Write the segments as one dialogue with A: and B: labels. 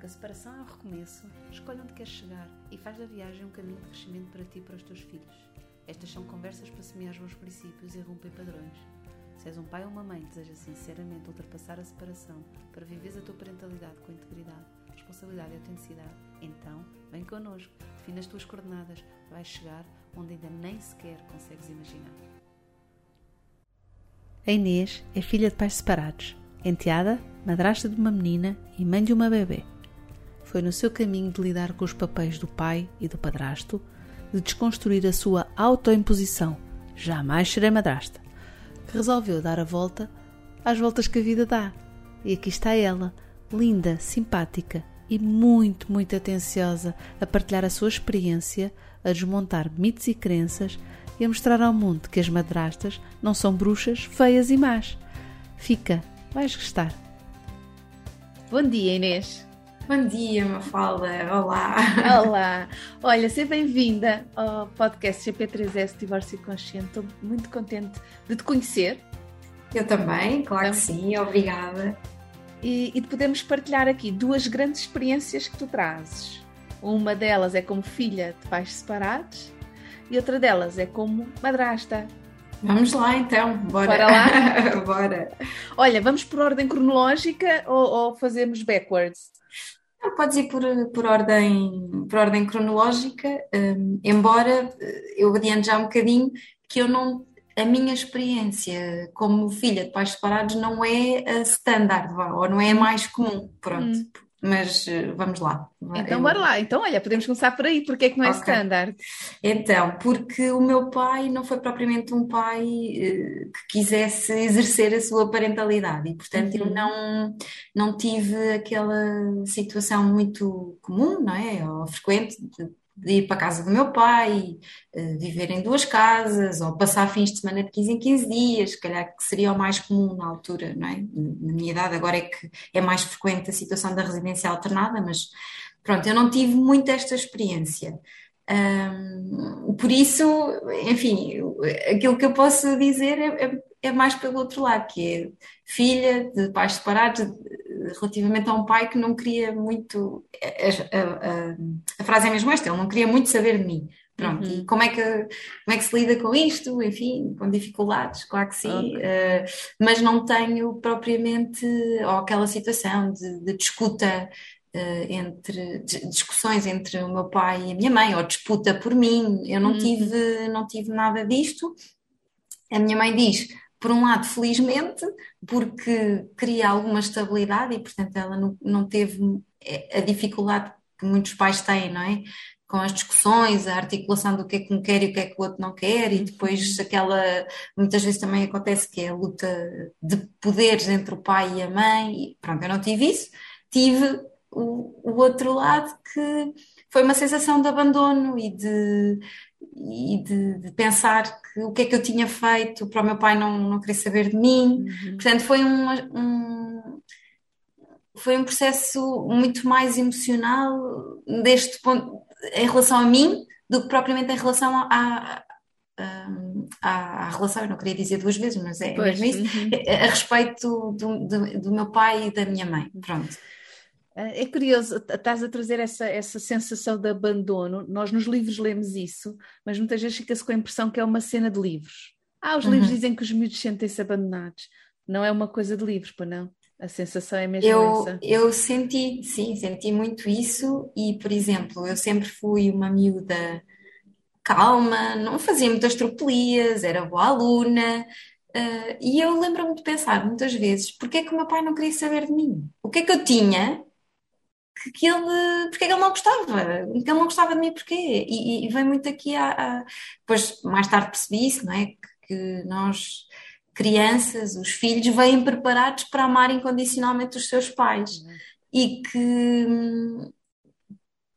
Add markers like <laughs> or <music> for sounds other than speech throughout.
A: que a separação é o recomeço, escolhe onde queres chegar e faz da viagem um caminho de crescimento para ti e para os teus filhos. Estas são conversas para semear bons princípios e romper padrões. Se és um pai ou uma mãe que deseja sinceramente ultrapassar a separação para viveres a tua parentalidade com integridade, responsabilidade e autenticidade, então vem connosco, define as tuas coordenadas, vais chegar onde ainda nem sequer consegues imaginar. A Inês é filha de pais separados, enteada, madrasta de uma menina e mãe de uma bebê. Foi no seu caminho de lidar com os papéis do pai e do padrasto, de desconstruir a sua autoimposição, jamais serei madrasta, que resolveu dar a volta às voltas que a vida dá. E aqui está ela, linda, simpática e muito, muito atenciosa a partilhar a sua experiência, a desmontar mitos e crenças e a mostrar ao mundo que as madrastas não são bruxas feias e más. Fica, vais gostar. Bom dia, Inês.
B: Bom dia, Mafalda. Olá.
A: Olá. Olha, seja bem-vinda ao podcast GP3S Divórcio Consciente. Estou muito contente de te conhecer.
B: Eu também, claro então, que sim. Obrigada.
A: E, e de podermos partilhar aqui duas grandes experiências que tu trazes. Uma delas é como filha de pais separados e outra delas é como madrasta.
B: Vamos lá então, bora.
A: Bora lá? <laughs>
B: bora.
A: Olha, vamos por ordem cronológica ou, ou fazemos backwards?
B: Podes ir por, por, ordem, por ordem cronológica, um, embora eh, eu adiante já um bocadinho que eu não. A minha experiência como filha de pais separados não é a standard, ou não é a mais comum, pronto. Hum. Mas eh, vamos lá.
A: Então, eu... bora lá. Então, olha, podemos começar por aí. Porque é que não é okay. standard?
B: Então, porque o meu pai não foi propriamente um pai uh, que quisesse exercer a sua parentalidade e, portanto, uhum. eu não, não tive aquela situação muito comum, não é? Ou frequente de de ir para a casa do meu pai, uh, viver em duas casas, ou passar fins de semana de 15 em 15 dias, se calhar que seria o mais comum na altura, não é? Na minha idade, agora é que é mais frequente a situação da residência alternada, mas pronto, eu não tive muito esta experiência. Um, por isso, enfim, aquilo que eu posso dizer é, é, é, mais pelo outro lado, que é filha de pais separados, relativamente a um pai que não queria muito. A, a, a, a, frase é mesmo esta: ele não queria muito saber de mim. Pronto, uhum. e como é, que, como é que se lida com isto? Enfim, com dificuldades, claro que sim, okay. uh, mas não tenho propriamente ou aquela situação de, de disputa uh, entre de, discussões entre o meu pai e a minha mãe, ou disputa por mim. Eu não, uhum. tive, não tive nada disto. A minha mãe diz: por um lado, felizmente, porque cria alguma estabilidade e, portanto, ela não, não teve é, a dificuldade que muitos pais têm, não é? Com as discussões, a articulação do que é que um quer e o que é que o outro não quer, e depois uhum. aquela. Muitas vezes também acontece que é a luta de poderes entre o pai e a mãe, e pronto, eu não tive isso. Tive o, o outro lado que foi uma sensação de abandono e de e de, de, pensar que o que é que eu tinha feito para o meu pai não, não querer saber de mim. Uhum. Portanto, foi um, um, foi um processo muito mais emocional deste ponto, em relação a mim do que propriamente em relação à, à, relação, eu não queria dizer duas vezes, mas é pois, mesmo isso, uhum. a, a respeito do, do, do meu pai e da minha mãe. Pronto.
A: É curioso, estás a trazer essa, essa sensação de abandono. Nós nos livros lemos isso, mas muitas vezes fica-se com a impressão que é uma cena de livros. Ah, os uhum. livros dizem que os miúdos sentem-se abandonados. Não é uma coisa de livros, pois não? A sensação é mesmo
B: eu,
A: essa?
B: Eu senti, sim, senti muito isso e, por exemplo, eu sempre fui uma miúda calma, não fazia muitas tropelias, era boa aluna, uh, e eu lembro-me de pensar muitas vezes, porque é que o meu pai não queria saber de mim? O que é que eu tinha que, que ele, porque é que ele não gostava, que ele não gostava de mim porquê, e, e vem muito aqui a, a, depois mais tarde percebi isso, não é, que, que nós crianças, os filhos vêm preparados para amar incondicionalmente os seus pais uhum. e que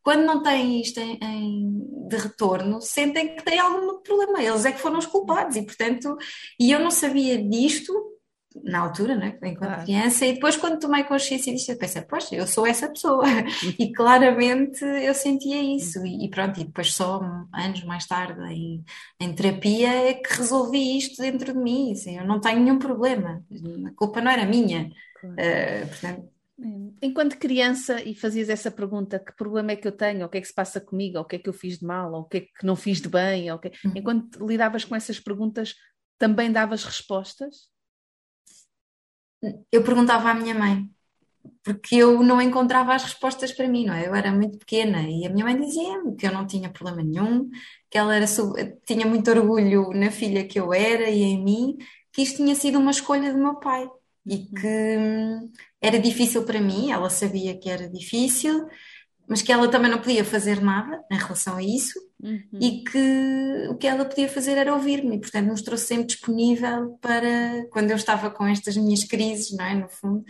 B: quando não têm isto em, em, de retorno, sentem que têm algum problema. Eles é que foram os culpados e, portanto, e eu não sabia disto na altura, né, enquanto claro. criança, e depois quando tomei consciência disso, eu pensei, poxa, eu sou essa pessoa, <laughs> e claramente eu sentia isso, e, pronto, e depois só anos mais tarde em, em terapia é que resolvi isto dentro de mim, assim, eu não tenho nenhum problema, a culpa não era minha, claro. uh, portanto,
A: Enquanto criança e fazias essa pergunta, que problema é que eu tenho, o que é que se passa comigo, o que é que eu fiz de mal, ou o que é que não fiz de bem, que... Uhum. enquanto lidavas com essas perguntas, também davas respostas?
B: Eu perguntava à minha mãe, porque eu não encontrava as respostas para mim, não é? Eu era muito pequena e a minha mãe dizia-me que eu não tinha problema nenhum, que ela era, tinha muito orgulho na filha que eu era e em mim, que isto tinha sido uma escolha do meu pai e que hum, era difícil para mim, ela sabia que era difícil, mas que ela também não podia fazer nada em relação a isso uhum. e que o que ela podia fazer era ouvir-me, e portanto mostrou-se sempre disponível para quando eu estava com estas minhas crises, não é? No fundo,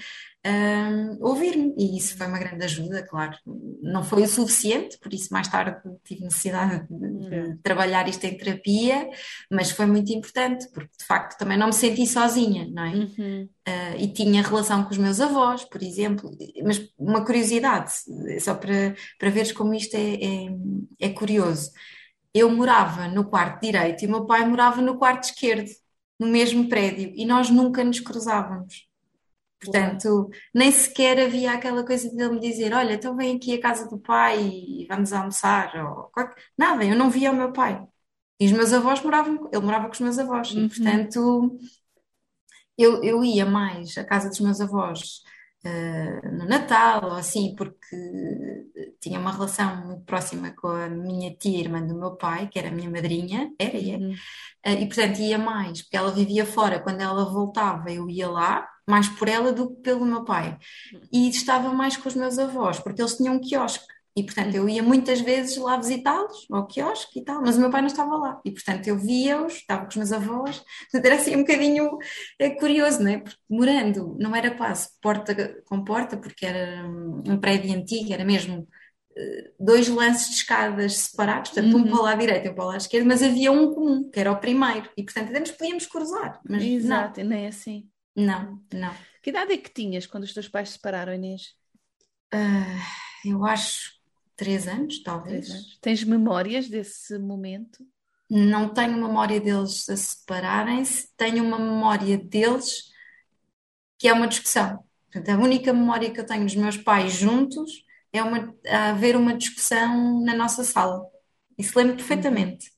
B: um, ouvir-me. E isso foi uma grande ajuda, claro. Não foi o suficiente, por isso mais tarde tive necessidade de, de trabalhar isto em terapia, mas foi muito importante, porque de facto também não me senti sozinha, não é? Uhum. Uh, e tinha relação com os meus avós, por exemplo. Mas uma curiosidade, só para, para veres como isto é, é, é curioso. Eu morava no quarto direito e o meu pai morava no quarto esquerdo, no mesmo prédio, e nós nunca nos cruzávamos. Portanto, nem sequer havia aquela coisa de ele me dizer: Olha, então vem aqui à casa do pai e vamos almoçar. Ou... Nada, eu não via o meu pai. E os meus avós moravam, ele morava com os meus avós. Uhum. E, portanto, eu, eu ia mais à casa dos meus avós uh, no Natal ou assim, porque tinha uma relação muito próxima com a minha tia irmã do meu pai, que era a minha madrinha, era é. Uhum. Uh, e, portanto, ia mais, porque ela vivia fora. Quando ela voltava, eu ia lá mais por ela do que pelo meu pai. E estava mais com os meus avós, porque eles tinham um quiosque. E, portanto, eu ia muitas vezes lá visitá-los, ao quiosque e tal, mas o meu pai não estava lá. E, portanto, eu via-os, estava com os meus avós. <laughs> Portanto, era assim um bocadinho é, curioso, não é? Porque morando, não era quase porta com porta, porque era um prédio antigo, era mesmo eh, dois lances de escadas separados, portanto, uhum. um para o lado direito e um para o lado esquerdo, mas havia um comum, que era o primeiro. E, portanto, até nos podíamos cruzar. Mas
A: Exato, não. nem assim.
B: Não, não.
A: Que idade é que tinhas quando os teus pais se separaram, Inês?
B: Uh, eu acho três anos, talvez.
A: Três anos. Tens memórias desse momento?
B: Não tenho memória deles a separarem-se, tenho uma memória deles que é uma discussão. Portanto, a única memória que eu tenho dos meus pais juntos é uma, haver uma discussão na nossa sala. Isso lembro perfeitamente,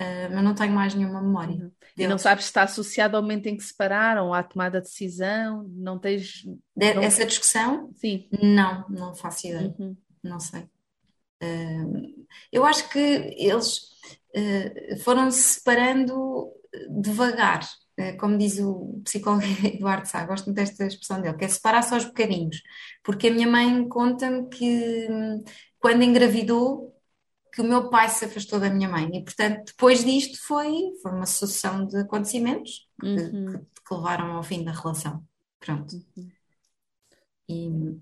B: uh, mas não tenho mais nenhuma memória. Uhum.
A: E não sabes se está associado ao momento em que separaram, à tomada de decisão? Não tens.
B: De, não... Essa discussão?
A: Sim.
B: Não, não faço ideia. Uhum. Não sei. Uh, eu acho que eles uh, foram se separando devagar. Como diz o psicólogo <laughs> Eduardo Sá, gosto muito desta expressão dele, que é separar-se aos bocadinhos. Porque a minha mãe conta-me que hum, quando engravidou que o meu pai se afastou da minha mãe e, portanto, depois disto foi, foi uma sucessão de acontecimentos uhum. que, que, levaram ao fim da relação. Pronto. Uhum. E,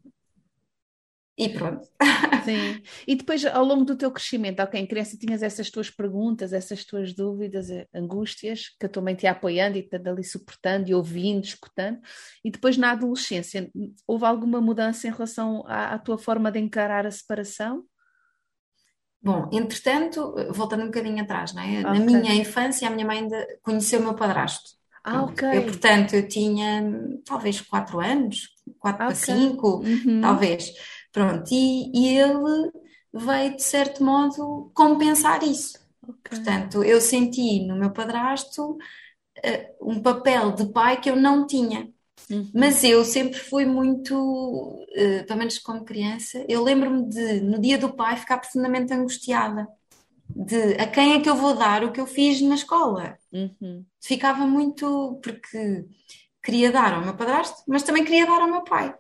B: e pronto. <laughs>
A: Sim. E depois, ao longo do teu crescimento, ok, em criança tinhas essas tuas perguntas, essas tuas dúvidas, eh, angústias, que a tua mãe te ia apoiando e te ali suportando e ouvindo, escutando. E depois, na adolescência, houve alguma mudança em relação à, à tua forma de encarar a separação?
B: Bom, entretanto, voltando um bocadinho atrás, não é? Na minha infância, a minha mãe ainda conheceu o meu padrasto.
A: Ah, ok.
B: Eu, portanto, eu tinha talvez 4 anos, 4 okay. para 5, uhum. talvez. Pronto, e, e, ele veio, de certo modo, compensar isso. Okay. Portanto, eu senti no meu padrasto uh, um papel de pai que eu não tinha. Uhum. Mas eu sempre fui muito, uh, pelo menos como criança, eu lembro-me de, no dia do pai, ficar profundamente angustiada. De a quem é que eu vou dar o que eu fiz na escola? Uhum. Ficava muito, porque queria dar ao meu padrasto, mas também queria dar ao meu pai.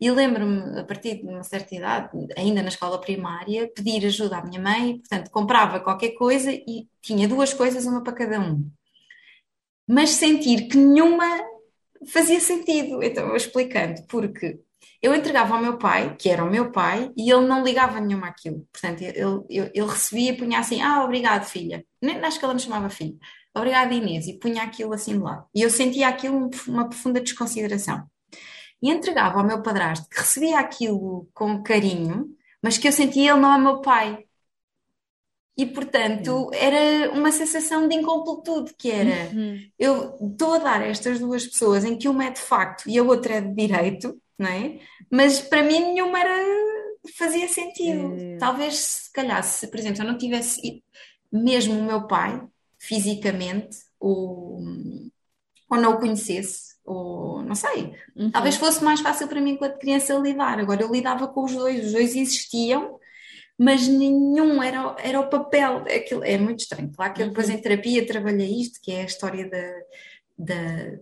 B: E lembro-me, a partir de uma certa idade, ainda na escola primária, pedir ajuda à minha mãe, portanto, comprava qualquer coisa e tinha duas coisas, uma para cada um. Mas sentir que nenhuma fazia sentido. Então, eu explicando, porque eu entregava ao meu pai, que era o meu pai, e ele não ligava nenhuma àquilo. Portanto, ele, ele, ele recebia e punha assim: Ah, obrigado, filha. Nem acho que ela me chamava filha. Obrigada, Inês. E punha aquilo assim de lado. E eu sentia aquilo uma profunda desconsideração. E entregava ao meu padrasto, que recebia aquilo com carinho, mas que eu sentia ele não é meu pai. E, portanto, era uma sensação de incompletude, que era, uhum. eu estou a dar a estas duas pessoas em que uma é de facto e a outra é de direito, não é? Mas para mim nenhuma era, fazia sentido.
A: É.
B: Talvez, se calhar, se, por exemplo, se eu não tivesse mesmo o meu pai, fisicamente, ou, ou não o conhecesse, ou não sei,
A: Uhum.
B: talvez fosse mais fácil para mim, enquanto criança, lidar. Agora, eu lidava com os dois, os dois existiam, mas nenhum era, era o papel. Aquilo, é muito estranho. Claro que eu depois
A: Uhum.
B: em terapia trabalhei isto, que é a história da, da,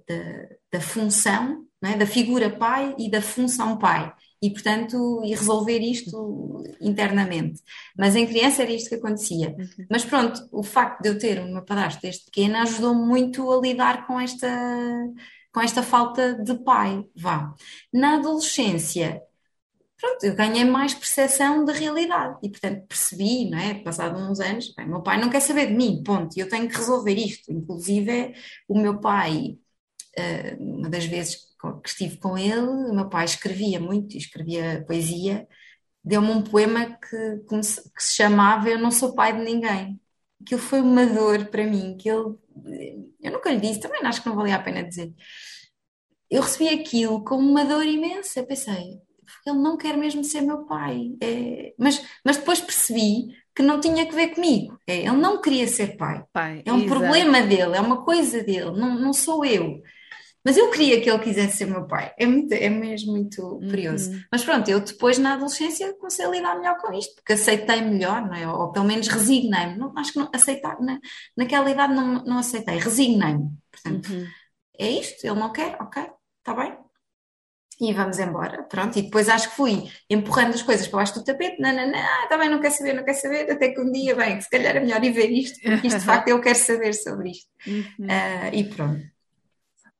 B: da, da função, é? Da figura pai e da função pai. E, portanto, e resolver isto internamente. Mas em criança era isto que acontecia.
A: Uhum.
B: Mas pronto, o facto de eu ter uma padrasto desde pequena ajudou muito a lidar com esta, com esta falta de pai, vá. Na adolescência, pronto, eu ganhei mais percepção da realidade e, portanto, percebi, não é? Passado uns anos, bem, meu pai não quer saber de mim, ponto, eu tenho que resolver isto. Inclusive, o meu pai, eh, uma das vezes que estive com ele, o meu pai escrevia muito, escrevia poesia, deu-me um poema que, que se chamava Eu Não Sou Pai de Ninguém. Aquilo foi uma dor para mim, que ele, eu nunca lhe disse, também acho que não valia a pena dizer. Eu recebi aquilo com uma dor imensa, pensei, ele não quer mesmo ser meu pai. É, mas, mas depois percebi que não tinha que ver comigo. É, ele não queria ser pai.
A: Pai,
B: É um
A: exato.
B: problema dele, é uma coisa dele, não, não sou eu. Mas eu queria que ele quisesse ser meu pai. É, muito, é mesmo muito curioso.
A: Uhum.
B: Mas pronto, eu depois na adolescência comecei a lidar melhor com isto, porque aceitei melhor, não é? Ou, ou pelo menos resignei-me. Não, acho que não, aceitar, na, naquela idade não, não aceitei, resignei-me. Portanto,
A: Uhum.
B: é isto, ele não quer, ok, está bem. E vamos embora, pronto. E depois acho que fui empurrando as coisas para baixo do tapete, não, não, não, ah, está bem, não quer saber, não quer saber, até que um dia, bem, se calhar é melhor ir ver isto, porque isto de facto eu quero saber sobre isto.
A: Uhum.
B: Ah, e pronto.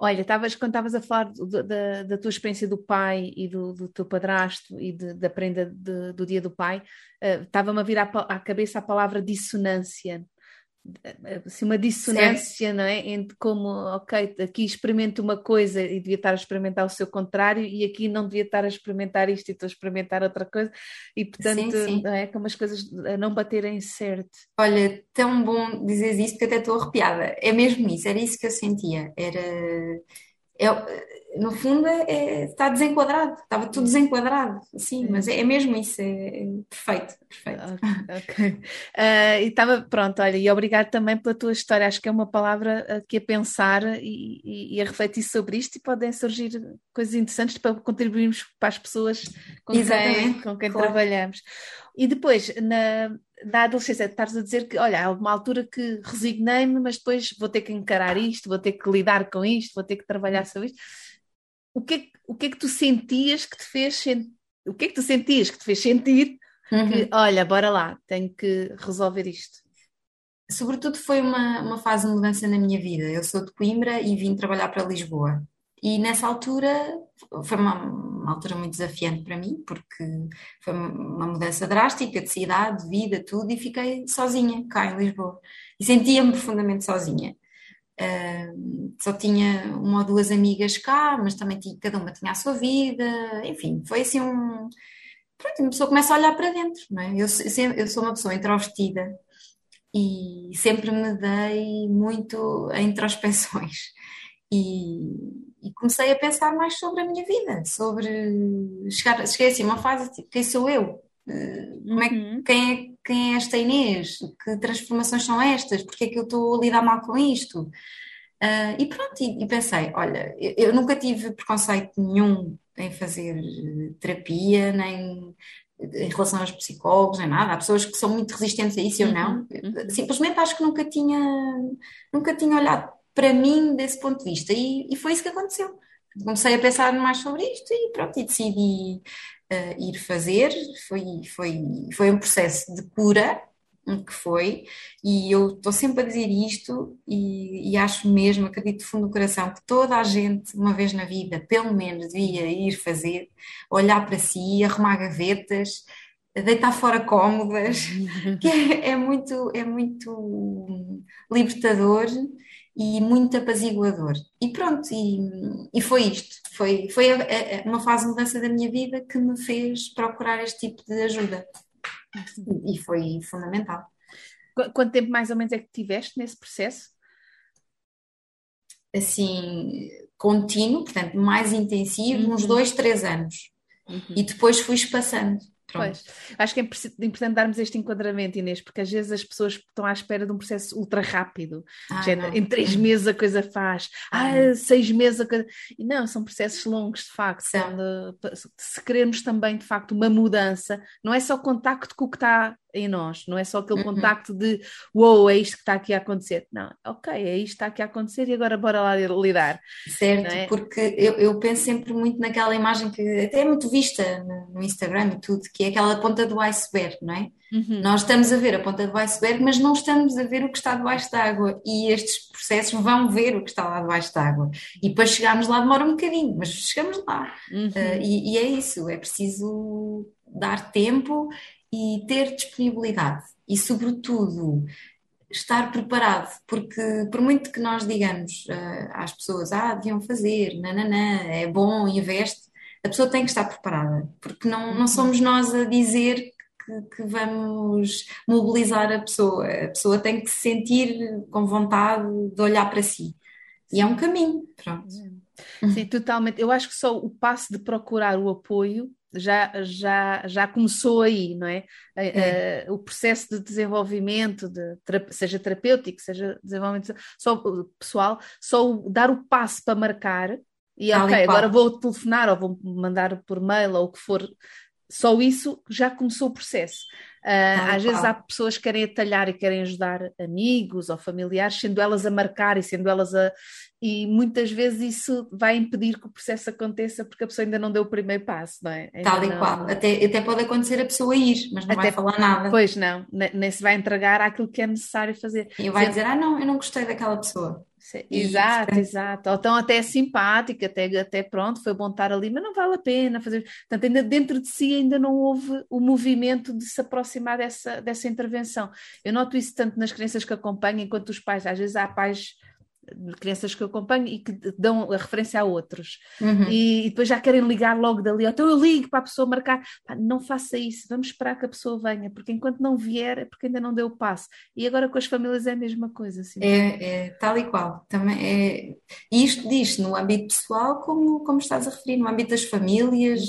A: Olha, estavas, quando estavas a falar do- da, da tua experiência do pai e do, do teu padrasto e de- da prenda de- do dia do pai, eh, estava-me a vir à, à cabeça a palavra dissonância. Assim, uma dissonância, não é? Entre como, ok, aqui experimento uma coisa e devia estar a experimentar o seu contrário, e aqui não devia estar a experimentar isto e estou a experimentar outra coisa, e portanto,
B: Sim, sim.
A: não é? Como as coisas a não baterem certo.
B: Olha, tão bom dizeres isso que até estou arrepiada. É mesmo isso, era isso que eu sentia. Era, é- no fundo, é, é- está desenquadrado, estava tudo desenquadrado, sim, mas é, é mesmo isso, é, é perfeito, perfeito.
A: Ok. Ah, <laughs> e estava pronto, olha, e obrigado também pela tua história. Acho que é uma palavra aqui a pensar e, e- e a refletir sobre isto, e podem surgir coisas interessantes para contribuirmos para as pessoas com quem,
B: Exatamente,
A: com quem
B: claro.
A: trabalhamos. E depois, na, na adolescência, estás a dizer que, olha, há uma altura que resignei-me, mas depois vou ter que encarar isto, vou ter que lidar com isto, vou ter que trabalhar sobre isto. O que é, que- o que é que tu sentias que te fez o que é que tu sentias que te fez sentir
B: Uhum.
A: que, olha, bora lá, tenho que resolver isto.
B: Sobretudo foi uma, uma fase de mudança na minha vida. Eu sou de Coimbra e vim trabalhar para Lisboa. E nessa altura foi uma, uma altura muito desafiante para mim, porque foi uma mudança drástica de cidade, de vida, tudo, e fiquei sozinha cá em Lisboa. E sentia-me profundamente sozinha. Uh, só tinha uma ou duas amigas cá, mas também tinha, cada uma tinha a sua vida, enfim, foi assim um. Pronto, uma pessoa começa a olhar para dentro, não é? Eu, eu sou uma pessoa introvertida e sempre me dei muito a introspeções e, e comecei a pensar mais sobre a minha vida, sobre chegar, cheguei assim uma fase tipo, quem sou eu? Uh, Como é
A: Uhum.
B: quem é, quem é esta Inês? Que transformações são estas? Porque é que eu estou a lidar mal com isto? Ah, e pronto, e, e pensei, olha, eu, eu nunca tive preconceito nenhum em fazer eh, terapia, nem em relação aos psicólogos, nem nada. Há pessoas que são muito resistentes a isso, eu não.
A: Uhum, uhum.
B: Simplesmente acho que nunca tinha, nunca tinha olhado para mim desse ponto de vista. E, e foi isso que aconteceu. Comecei a pensar mais sobre isto e pronto, e decidi eh, ir fazer. Foi, foi, foi um processo de cura, que foi, e eu estou sempre a dizer isto e, e acho mesmo, acredito de fundo do coração, que toda a gente, uma vez na vida, pelo menos devia ir fazer, olhar para si, arrumar gavetas, deitar fora cómodas, <laughs> que é, é muito, é muito libertador e muito apaziguador. E pronto, e, e foi isto. Foi, foi a- a- uma fase de mudança da minha vida que me fez procurar este tipo de ajuda. E foi fundamental.
A: Qu- Quanto tempo mais ou menos é que tiveste nesse processo?
B: assim contínuo, portanto mais intensivo, uhum. uns dois, três anos. Uhum. E depois fui espaçando.
A: Pois. Acho que é importante darmos este enquadramento, Inês, porque às vezes as pessoas estão à espera de um processo ultra rápido. Ah, em três meses a coisa faz, ah, ah seis meses a coisa. E não, são processos longos, de facto. se queremos também, de facto, uma mudança, não é só contacto com o que está em nós, não é só aquele uhum. contacto de uou, wow, é isto que está aqui a acontecer. Não, ok, é isto que está aqui a acontecer e agora bora lá lidar.
B: Certo, é? porque eu, eu, penso sempre muito naquela imagem que até é muito vista no, no, Instagram e tudo, que é aquela ponta do iceberg, não é? Uhum. Nós estamos a ver a ponta do iceberg, mas não estamos a ver o que está debaixo da água e estes processos vão ver o que está lá debaixo da água. E para chegarmos lá demora um bocadinho, mas chegamos lá. Uhum. Uh, e, e é isso, é preciso dar tempo e ter disponibilidade e, sobretudo, estar preparado, porque por muito que nós digamos uh, às pessoas, ah, deviam fazer, nananã, é bom, investe, a pessoa tem que estar preparada, porque não, não somos nós a dizer que, que, vamos mobilizar a pessoa, a pessoa tem que se sentir com vontade de olhar para si. E é um caminho, pronto.
A: Sim, totalmente. Eu acho que só o passo de procurar o apoio já, já, já começou aí, não é? é. Uh, o processo de desenvolvimento, de, seja terapêutico, seja desenvolvimento só, pessoal, só dar o passo para marcar e ok, agora vou telefonar ou vou mandar por mail ou o que for, só isso já começou o processo. Uh, às vezes há pessoas que querem atalhar e querem ajudar amigos ou familiares, sendo elas a marcar e sendo elas a. E muitas vezes isso vai impedir que o processo aconteça porque a pessoa ainda não deu o primeiro passo, não é?
B: Ainda Tal e
A: não...
B: qual. Até, até pode acontecer a pessoa ir, mas não até, vai falar nada.
A: Pois não, nem se vai entregar aquilo que é necessário fazer.
B: E vai dizer, ah, não, eu não gostei daquela pessoa.
A: Exato, exato. Ou então até é simpática, até, até pronto, foi bom estar ali, mas não vale a pena fazer. Portanto, ainda dentro de si ainda não houve o movimento de se aproximar dessa, dessa intervenção. Eu noto isso tanto nas crianças que acompanham, enquanto os pais, às vezes há pais crianças que eu acompanho e que dão a referência a outros uhum. e, e, depois já querem ligar logo dali, então eu ligo para a pessoa marcar, Pá, não faça isso, vamos esperar que a pessoa venha, porque enquanto não vier é porque ainda não deu o passo. E agora com as famílias é a mesma coisa. Assim.
B: É, é tal e qual. Também é, e isto diz no âmbito pessoal, como, como estás a referir, no âmbito das famílias,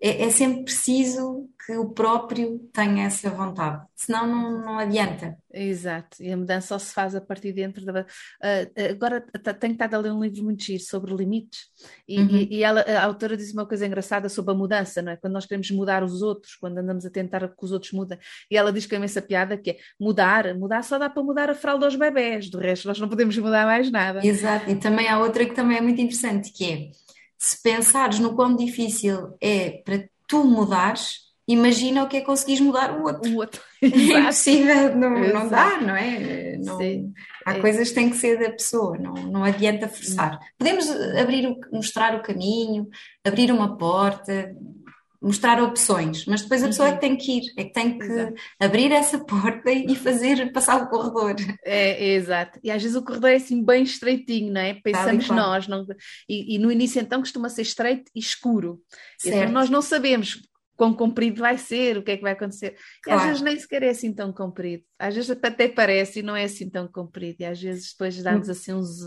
B: é, é sempre preciso que o próprio tenha essa vontade, senão não, não adianta.
A: Exato, e a mudança só se faz a partir dentro da. Uh, agora tenho estado a ler um livro muito giro sobre limites, e, uhum. e, e ela, a autora diz uma coisa engraçada sobre a mudança, não é? Quando nós queremos mudar os outros, quando andamos a tentar que os outros mudem, e ela diz que é essa piada que é mudar, mudar só dá para mudar a fralda aos bebés, do resto nós não podemos mudar mais nada.
B: Exato, e também há outra que também é muito interessante, que é se pensares no quão difícil é para tu mudares, imagina o que é conseguires mudar o outro.
A: O outro. <laughs> <laughs>
B: É impossível, não, não dá, não é? Não, há é. coisas que têm que ser da pessoa, não, não adianta forçar. Podemos abrir, mostrar o caminho, abrir uma porta, mostrar opções, mas depois a pessoa é que tem que ir, é que tem que exato. abrir essa porta e fazer passar o corredor.
A: É, é, exato. E às vezes o corredor é assim bem estreitinho, não é? Pensamos nós, não... E, e, no início então costuma ser estreito e escuro. Então nós não sabemos quão comprido vai ser, o que é que vai acontecer. Claro. E às vezes nem sequer é assim tão comprido. Às vezes até parece e não é assim tão comprido. E às vezes depois dá-nos assim uns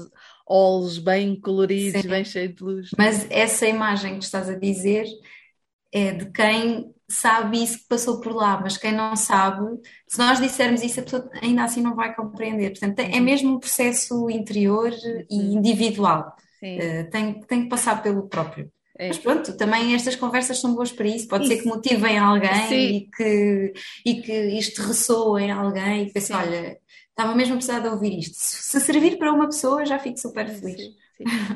A: olhos bem coloridos, Sim. bem cheios de luz.
B: Mas essa imagem que estás a dizer é de quem sabe isso que passou por lá, mas quem não sabe, se nós dissermos isso, a pessoa ainda assim não vai compreender. Portanto, é uhum. mesmo um processo interior e uhum. individual. Uh, tem, tem que passar pelo próprio. É. Mas pronto, também estas conversas são boas para isso. Pode isso. ser que motivem alguém e que, e que isto ressoa em alguém e pense, olha, estava mesmo a precisar de ouvir isto. Se servir para uma pessoa, já fico super feliz. Sim.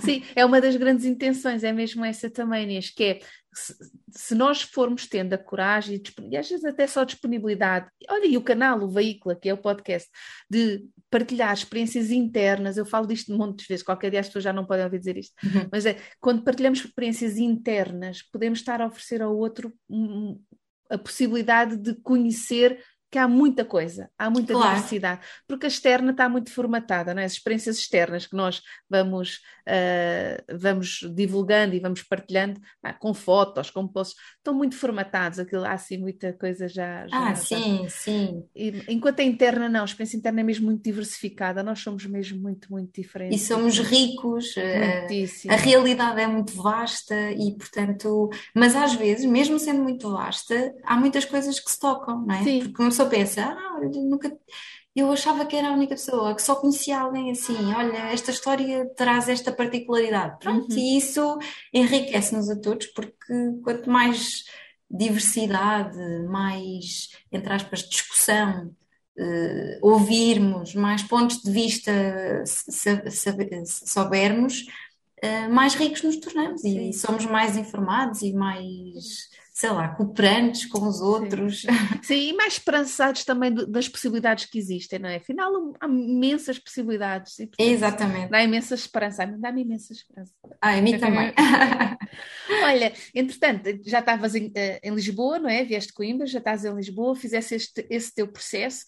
A: Sim, é uma das grandes intenções, é mesmo essa também, Inês, que é se, se nós formos tendo a coragem e às vezes até só disponibilidade, olha, e o canal, o veículo, que é o podcast, de partilhar experiências internas, eu falo disto um monte de vezes, qualquer dia as pessoas já não podem ouvir dizer isto, uhum. mas é quando partilhamos experiências internas, podemos estar a oferecer ao outro um, a possibilidade de conhecer que há muita coisa, há muita claro. diversidade, porque a externa está muito formatada, não é? as experiências externas que nós vamos, uh, vamos divulgando e vamos partilhando ah, com fotos, com posts, estão muito formatados, aquilo há assim muita coisa já. já
B: ah, sim, sim.
A: E, enquanto a interna não, a experiência interna é mesmo muito diversificada, nós somos mesmo muito, muito diferentes.
B: E somos ricos, eh, Muitíssimo. a realidade é muito vasta e, portanto, mas às vezes, mesmo sendo muito vasta, há muitas coisas que se tocam, não é? Sim. Porque pessoa pensa, ah, eu nunca. Eu achava que era a única pessoa que só conhecia alguém assim. Olha, esta história traz esta particularidade. Pronto, uhum. e isso enriquece-nos a todos, porque quanto mais diversidade, mais, entre aspas, discussão, uh, ouvirmos, mais pontos de vista soubermos, uh, mais ricos nos tornamos e, e somos mais informados e mais sei lá, cooperantes com os outros.
A: Sim, <laughs> Sim e mais esperançados também das possibilidades que existem, não é? Afinal, há imensas possibilidades. E,
B: portanto, Exatamente.
A: Dá imensa esperança. Dá-me imensa esperança.
B: Ah, a mim também. <laughs>
A: Olha, entretanto, já estavas em, eh, em, Lisboa, não é? Vieste de Coimbra, já estás em Lisboa, fizeste este, esse teu processo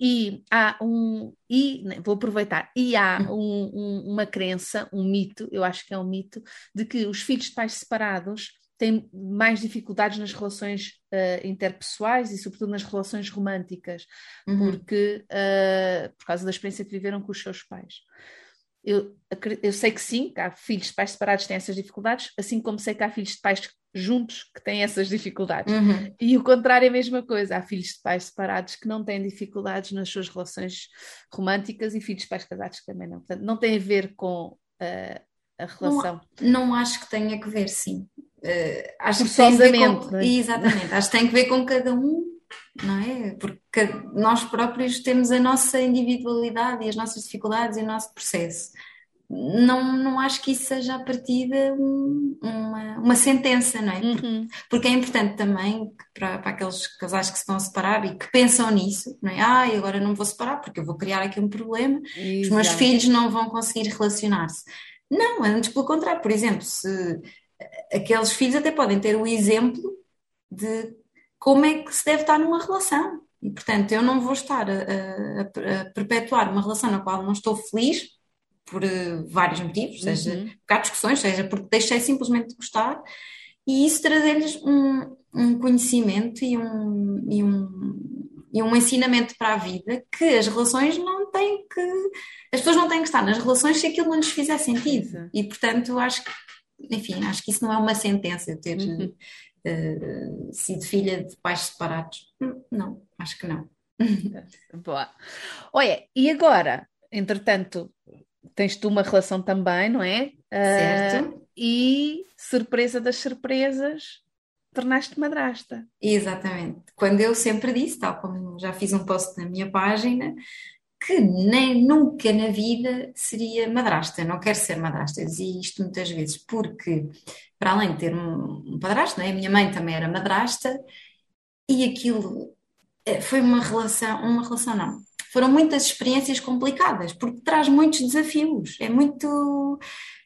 A: e há um. E vou aproveitar, e há um, um, uma crença, um mito, eu acho que é um mito, de que os filhos de pais separados têm mais dificuldades nas relações uh, interpessoais e, sobretudo, nas relações românticas, uhum. porque uh, por causa da experiência que viveram com os seus pais. Eu, eu sei que sim, que há filhos de pais separados que têm essas dificuldades, assim como sei que há filhos de pais juntos que têm essas dificuldades. Uhum. E o contrário é a mesma coisa. Há filhos de pais separados que não têm dificuldades nas suas relações românticas e filhos de pais casados que também não. Portanto, não tem a ver com uh, a relação.
B: Não, não acho que tenha que ver, sim.
A: Uh, acho que tem a ver com,
B: é? Exatamente, acho que tem que ver com cada um, não é? Porque nós próprios temos a nossa individualidade e as nossas dificuldades e o nosso processo. Não, não acho que isso seja a partida um, uma, uma sentença, não é? Porque, uhum. porque, é importante também para, para aqueles casais que se estão a separar e que pensam nisso, não é? Ah, agora não vou separar porque eu vou criar aqui um problema, Exato. os meus filhos não vão conseguir relacionar-se. Não, antes pelo contrário, por exemplo, se aqueles filhos até podem ter o exemplo de como é que se deve estar numa relação. E, portanto, eu não vou estar a, a, a perpetuar uma relação na qual não estou feliz por uh, vários motivos, seja uhum. porque há discussões, seja porque deixei simplesmente de gostar, e isso trazer-lhes um, um, conhecimento e um, e, um, e um ensinamento para a vida que as relações não têm que. As pessoas não têm que estar nas relações se aquilo não lhes fizer sentido. E, portanto, acho que enfim, acho que isso não é uma sentença, ter uhum. uh, sido filha de pais separados. Não, acho que não. <laughs>
A: Boa. Olha, e agora, entretanto, tens tu uma relação também, não é?
B: Certo. Uh,
A: e surpresa das surpresas, tornaste madrasta.
B: Exatamente. Quando eu sempre disse, tal como já fiz um post na minha página, que nem nunca na vida seria madrasta. Não quero ser madrasta. Eu dizia isto muitas vezes, porque para além de ter um, padrasto, né, a minha mãe também era madrasta, e aquilo eh, foi uma relação, uma relação não. Foram muitas experiências complicadas, porque traz muitos desafios. É muito.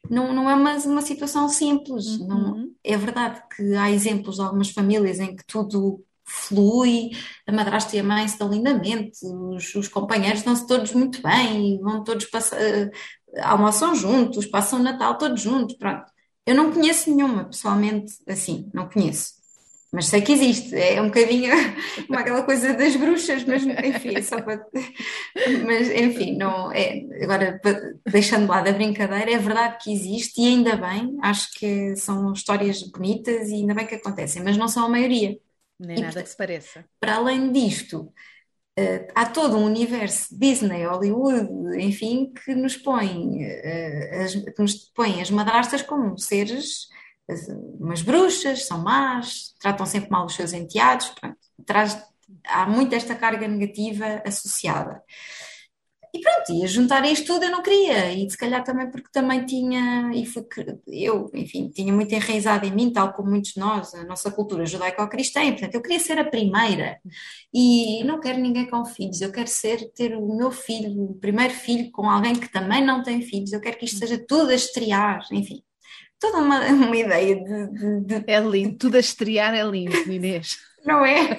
B: Não, não é uma, uma situação simples. Uhum. Não, é verdade que há exemplos de algumas famílias em que tudo flui, a madrasta e a mãe se dão lindamente, os, os companheiros dão-se todos muito bem, vão todos passar, uh, almoçam juntos, passam o Natal todos juntos, pronto. Eu não conheço nenhuma, pessoalmente, assim, não conheço. Mas sei que existe, é um bocadinho <laughs> como aquela coisa das bruxas, mas enfim, é só para. Mas enfim, não, é, agora deixando de lado a brincadeira, é verdade que existe e ainda bem, acho que são histórias bonitas e ainda bem que acontecem, mas não são a maioria.
A: Nem e, nada que se pareça.
B: Para além disto, Uh, há todo um universo Disney, Hollywood, enfim, que nos põe, uh, as, que nos põe as madrastas como seres, umas bruxas, são más, tratam sempre mal os seus enteados, pronto, traz, há muito esta carga negativa associada. E pronto, ia juntar isto tudo eu não queria, e se calhar também porque também tinha, e foi eu, enfim, tinha muito enraizado em mim, tal como muitos de nós, a nossa cultura judaico-cristã, portanto eu queria ser a primeira, e não quero ninguém com filhos, eu quero ser, ter o meu filho, o primeiro filho com alguém que também não tem filhos, eu quero que isto seja tudo a estrear, enfim. toda uma, <laughs> uma ideia de, de, de,
A: É lindo, tudo a estrear é lindo, Inês.
B: Não é?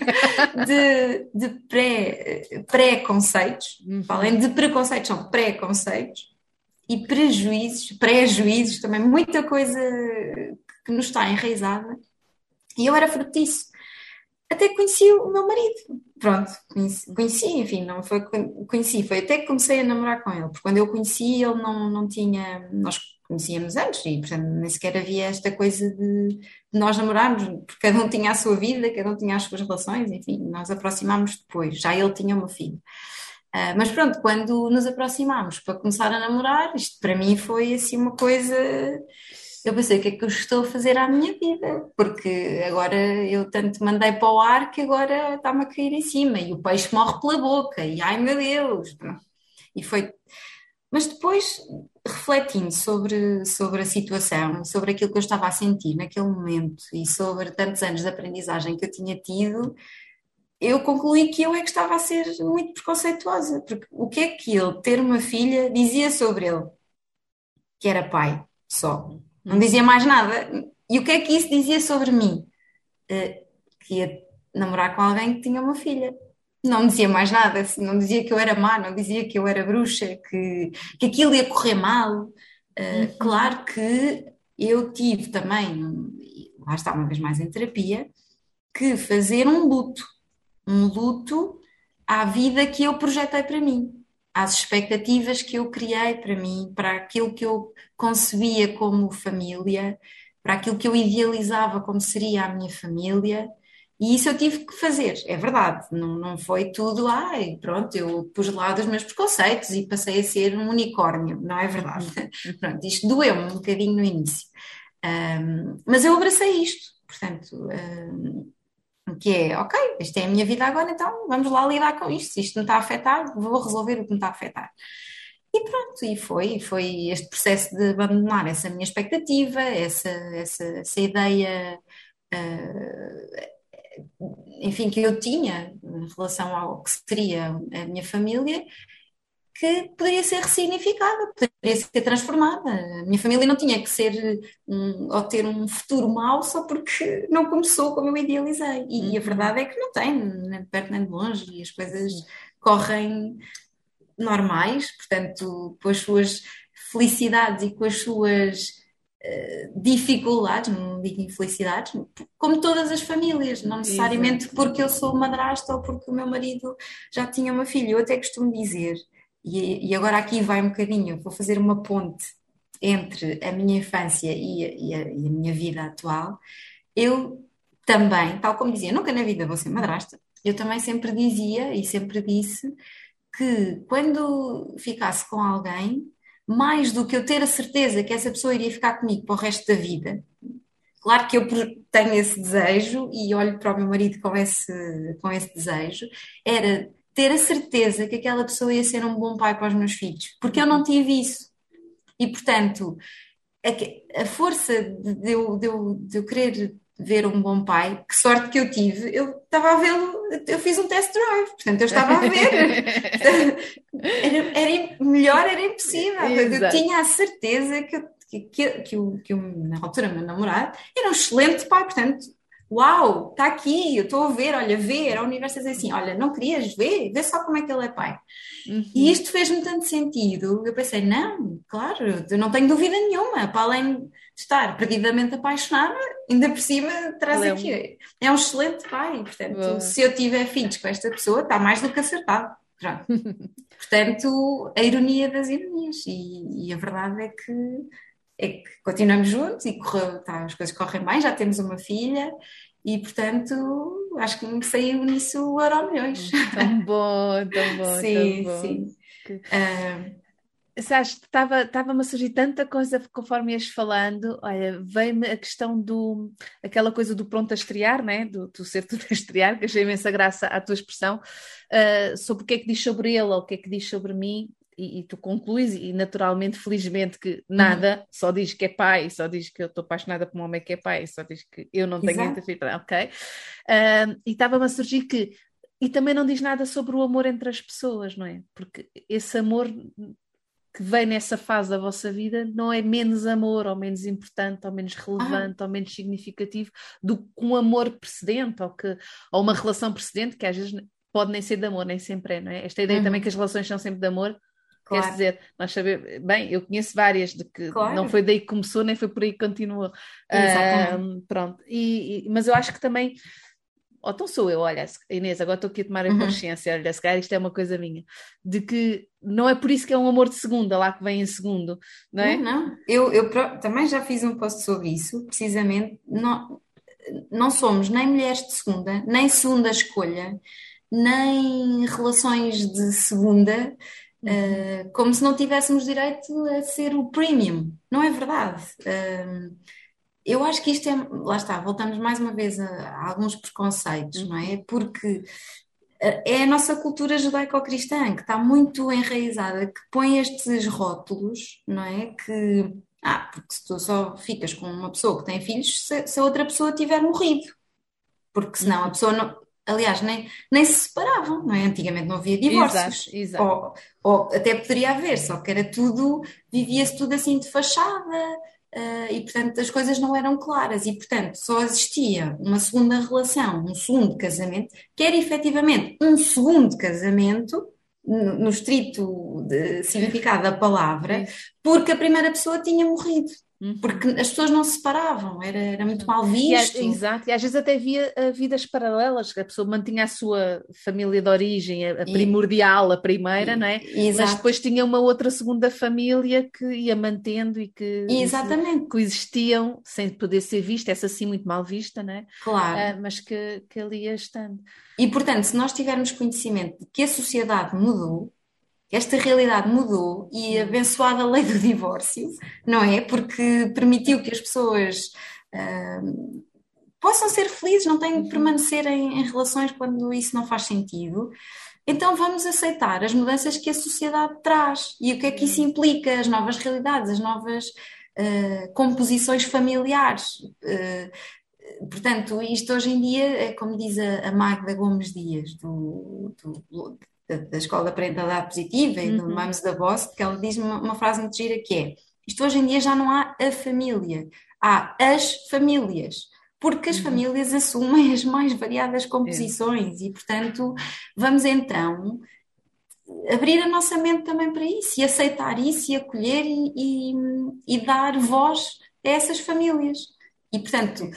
B: De, de pré, pré-conceitos, uhum. além de preconceitos, são pré-conceitos e prejuízos, pré-juízos também, muita coisa que nos está enraizada. E eu era fruto disso. Até que conheci o meu marido. Pronto, conheci, conheci, enfim, não foi conheci, foi até que comecei a namorar com ele, porque quando eu conheci ele não, não tinha, nós conhecíamos antes e portanto nem sequer havia esta coisa de, nós namorarmos, porque cada um tinha a sua vida, cada um tinha as suas relações, enfim, nós aproximámos depois, já ele tinha uma filha. Uh, mas pronto, quando nos aproximámos para começar a namorar, isto para mim foi assim uma coisa. Eu pensei, o que é que eu estou a fazer à minha vida? Porque agora eu tanto mandei para o ar que agora está-me a cair em cima e o peixe morre pela boca, e ai meu Deus! E foi. Mas depois, refletindo sobre, sobre a situação, sobre aquilo que eu estava a sentir naquele momento e sobre tantos anos de aprendizagem que eu tinha tido, eu concluí que eu é que estava a ser muito preconceituosa, porque o que é que ele, ter uma filha, dizia sobre ele? Que era pai, só. Não dizia mais nada. E o que é que isso dizia sobre mim? Uh, que ia namorar com alguém que tinha uma filha. Não dizia mais nada, não dizia que eu era má, não dizia que eu era bruxa, que, que aquilo ia correr mal. Uh. Claro que eu tive também, lá está uma vez mais em terapia, que fazer um luto um luto à vida que eu projetei para mim, às expectativas que eu criei para mim, para aquilo que eu concebia como família, para aquilo que eu idealizava como seria a minha família. E isso eu tive que fazer, é verdade, não, não foi tudo, ai, pronto, eu pus lá dos meus preconceitos e passei a ser um unicórnio, não é verdade? Uhum. <laughs> pronto, isto doeu-me um bocadinho no início. Um, mas eu abracei isto, portanto, um, que é, ok, esta é a minha vida agora, então vamos lá lidar com isto. Se isto me está a afetar, vou resolver o que me está a afetar. E pronto, e foi, foi este processo de abandonar essa minha expectativa, essa, essa, essa ideia, uh, enfim, que eu tinha em relação ao que seria a minha família, que poderia ser ressignificada, poderia ser transformada. A minha família não tinha que ser um, ou ter um futuro mau só porque não começou como eu idealizei. E, uhum. e a verdade é que não tem, nem de perto nem de longe, e as coisas correm normais, portanto, com as suas felicidades e com as suas dificuldades, não digo infelicidades, como todas as famílias, não necessariamente Exato. porque eu sou madrasta ou porque o meu marido já tinha uma filha. Eu até costumo dizer e, e, agora aqui vai um bocadinho, vou fazer uma ponte entre a minha infância e a, e, a, e a, minha vida atual. Eu também, tal como dizia, nunca na vida vou ser madrasta, eu também sempre dizia e sempre disse que quando ficasse com alguém, mais do que eu ter a certeza que essa pessoa iria ficar comigo para o resto da vida, Claro que eu tenho esse desejo e olho para o meu marido com esse, com esse desejo, era ter a certeza que aquela pessoa ia ser um bom pai para os meus filhos, porque eu não tive isso. E, portanto, a, força de eu, de, eu, de eu querer ver um bom pai, que sorte que eu tive, eu estava a vê-lo, eu fiz um test drive, portanto eu estava a ver. <laughs> era, era, melhor era impossível. Exato. Eu tinha a certeza que, que, que, que, o, que o, na altura, meu namorado era um excelente pai, portanto Uau, está aqui, eu estou a ver, olha, vê, era o universo a dizer assim, olha, não querias ver? Vê só como é que ele é pai. Uhum. E isto fez-me tanto sentido, eu pensei, não, claro, eu não tenho dúvida nenhuma, para além de estar perdidamente apaixonada, ainda por cima traz Lembro. aqui, é um excelente pai, portanto, Boa. se eu tiver filhos com esta pessoa, está mais do que acertado. Já. <laughs> portanto, a ironia das ironias, e, e a verdade é que é que continuamos juntos e correu, tá, as coisas correm bem, já temos uma filha e, portanto, acho que me saiu nisso o euro milhões.
A: Tão bom, tão bom. <laughs>
B: sim,
A: tão bom.
B: sim. Uh,
A: estava-me a surgir tanta coisa conforme ias falando. Olha, veio-me a questão do aquela coisa do pronto a estrear, né? do, do ser tudo a estrear, que achei imensa graça à tua expressão, uh, sobre o que é que diz sobre ele ou o que é que diz sobre mim e, e, tu concluís, e naturalmente, felizmente, que nada, uhum. só diz que é pai, só diz que eu estou apaixonada por um homem que é pai, só diz que eu não tenho interpretação, ok? E estava-me a surgir que, e também não diz nada sobre o amor entre as pessoas, não é? Porque esse amor que vem nessa fase da vossa vida não é menos amor, ou menos importante, ou menos relevante, ah. ou menos significativo do que um amor precedente, ou, que, ou uma relação precedente, que às vezes pode nem ser de amor, nem sempre é, não é? Esta ideia uhum. também que as relações são sempre de amor, Claro. Quer dizer, nós sabemos, bem, eu conheço várias de que claro. não foi daí que começou, nem foi por aí que continuou. Uh, pronto, e, e, mas eu acho que também ou então sou eu, olha, Inês, agora estou aqui a tomar a uhum. consciência, olha, se calhar isto é uma coisa minha, de que não é por isso que é um amor de segunda, lá que vem em segundo, não é?
B: Não, não. Eu, eu também já fiz um post sobre isso, precisamente, não, não somos nem mulheres de segunda, nem segunda escolha, nem relações de segunda, uhum. uh, como se não tivéssemos direito a ser o premium, não é verdade? Uh, eu acho que isto é, lá está, voltamos mais uma vez a, a alguns preconceitos, não é? Porque eh, é a nossa cultura judaico-cristã que está muito enraizada, que põe estes rótulos, não é? Que, ah, porque se tu só ficas com uma pessoa que tem filhos, se, se a outra pessoa tiver morrido. Porque senão a uhum. pessoa não, aliás, nem, nem se separavam, não é? Antigamente não havia divórcios.
A: Exato, exato.
B: Ou, ou até poderia haver, só que era tudo, vivia-se tudo assim de fachada, Uh, e portanto as coisas não eram claras e portanto só existia uma segunda relação, um segundo casamento, que era efetivamente um segundo casamento no, no estrito significado da palavra, porque a primeira pessoa tinha morrido. Uhum. Porque as pessoas não se separavam, era, era muito mal visto.
A: E, exato, e às vezes até havia uh, vidas paralelas, que a pessoa mantinha a sua família de origem, a, primordial, a primeira, e, não é? Exato. Mas depois tinha uma outra segunda família que ia mantendo e que
B: Exatamente.
A: coexistiam sem poder ser vista, essa sim muito mal vista, não é?
B: Claro.
A: Uh, mas que, que ali ia estando.
B: E portanto, se nós tivermos conhecimento de que a sociedade mudou, esta realidade mudou e abençoada a lei do divórcio, não é? Porque permitiu que as pessoas uh, possam ser felizes, não têm de permanecer em, em, relações quando isso não faz sentido. Então vamos aceitar as mudanças que a sociedade traz e o que é que isso implica, as novas realidades, as novas uh, composições familiares. Uh, portanto, isto hoje em dia é como diz a, Magda Gomes Dias, do, do da, da Escola da Parentalidade Positiva e uhum. do Mamos da Boss, que ela diz uma, uma frase muito gira que é isto hoje em dia já não há a família, há as famílias porque as uhum. famílias assumem as mais variadas composições é. e, portanto, vamos então abrir a nossa mente também para isso e aceitar isso e acolher e, e, e dar voz a essas famílias. E, portanto,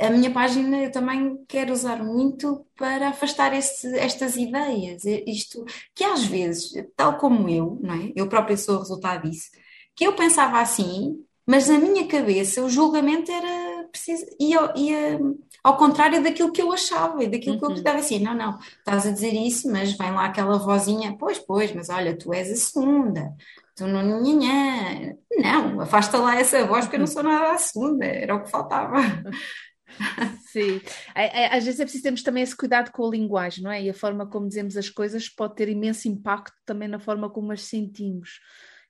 B: a minha página eu também quero usar muito para afastar este, estas ideias, isto que às vezes, tal como eu, não é? Eu própria sou o resultado disso, que eu pensava assim, mas na minha cabeça o julgamento era preciso, ia, ia ao contrário daquilo que eu achava e daquilo que eu estava uhum. assim, não, não, estás a dizer isso, mas vem lá aquela vozinha, pois, pois, mas olha, tu és a segunda, tu não, não, afasta lá essa voz porque eu não sou nada a segunda, era o que faltava. <laughs>
A: Sim, às vezes é preciso termos também esse cuidado com a linguagem, não é? E a forma como dizemos as coisas pode ter imenso impacto também na forma como as sentimos.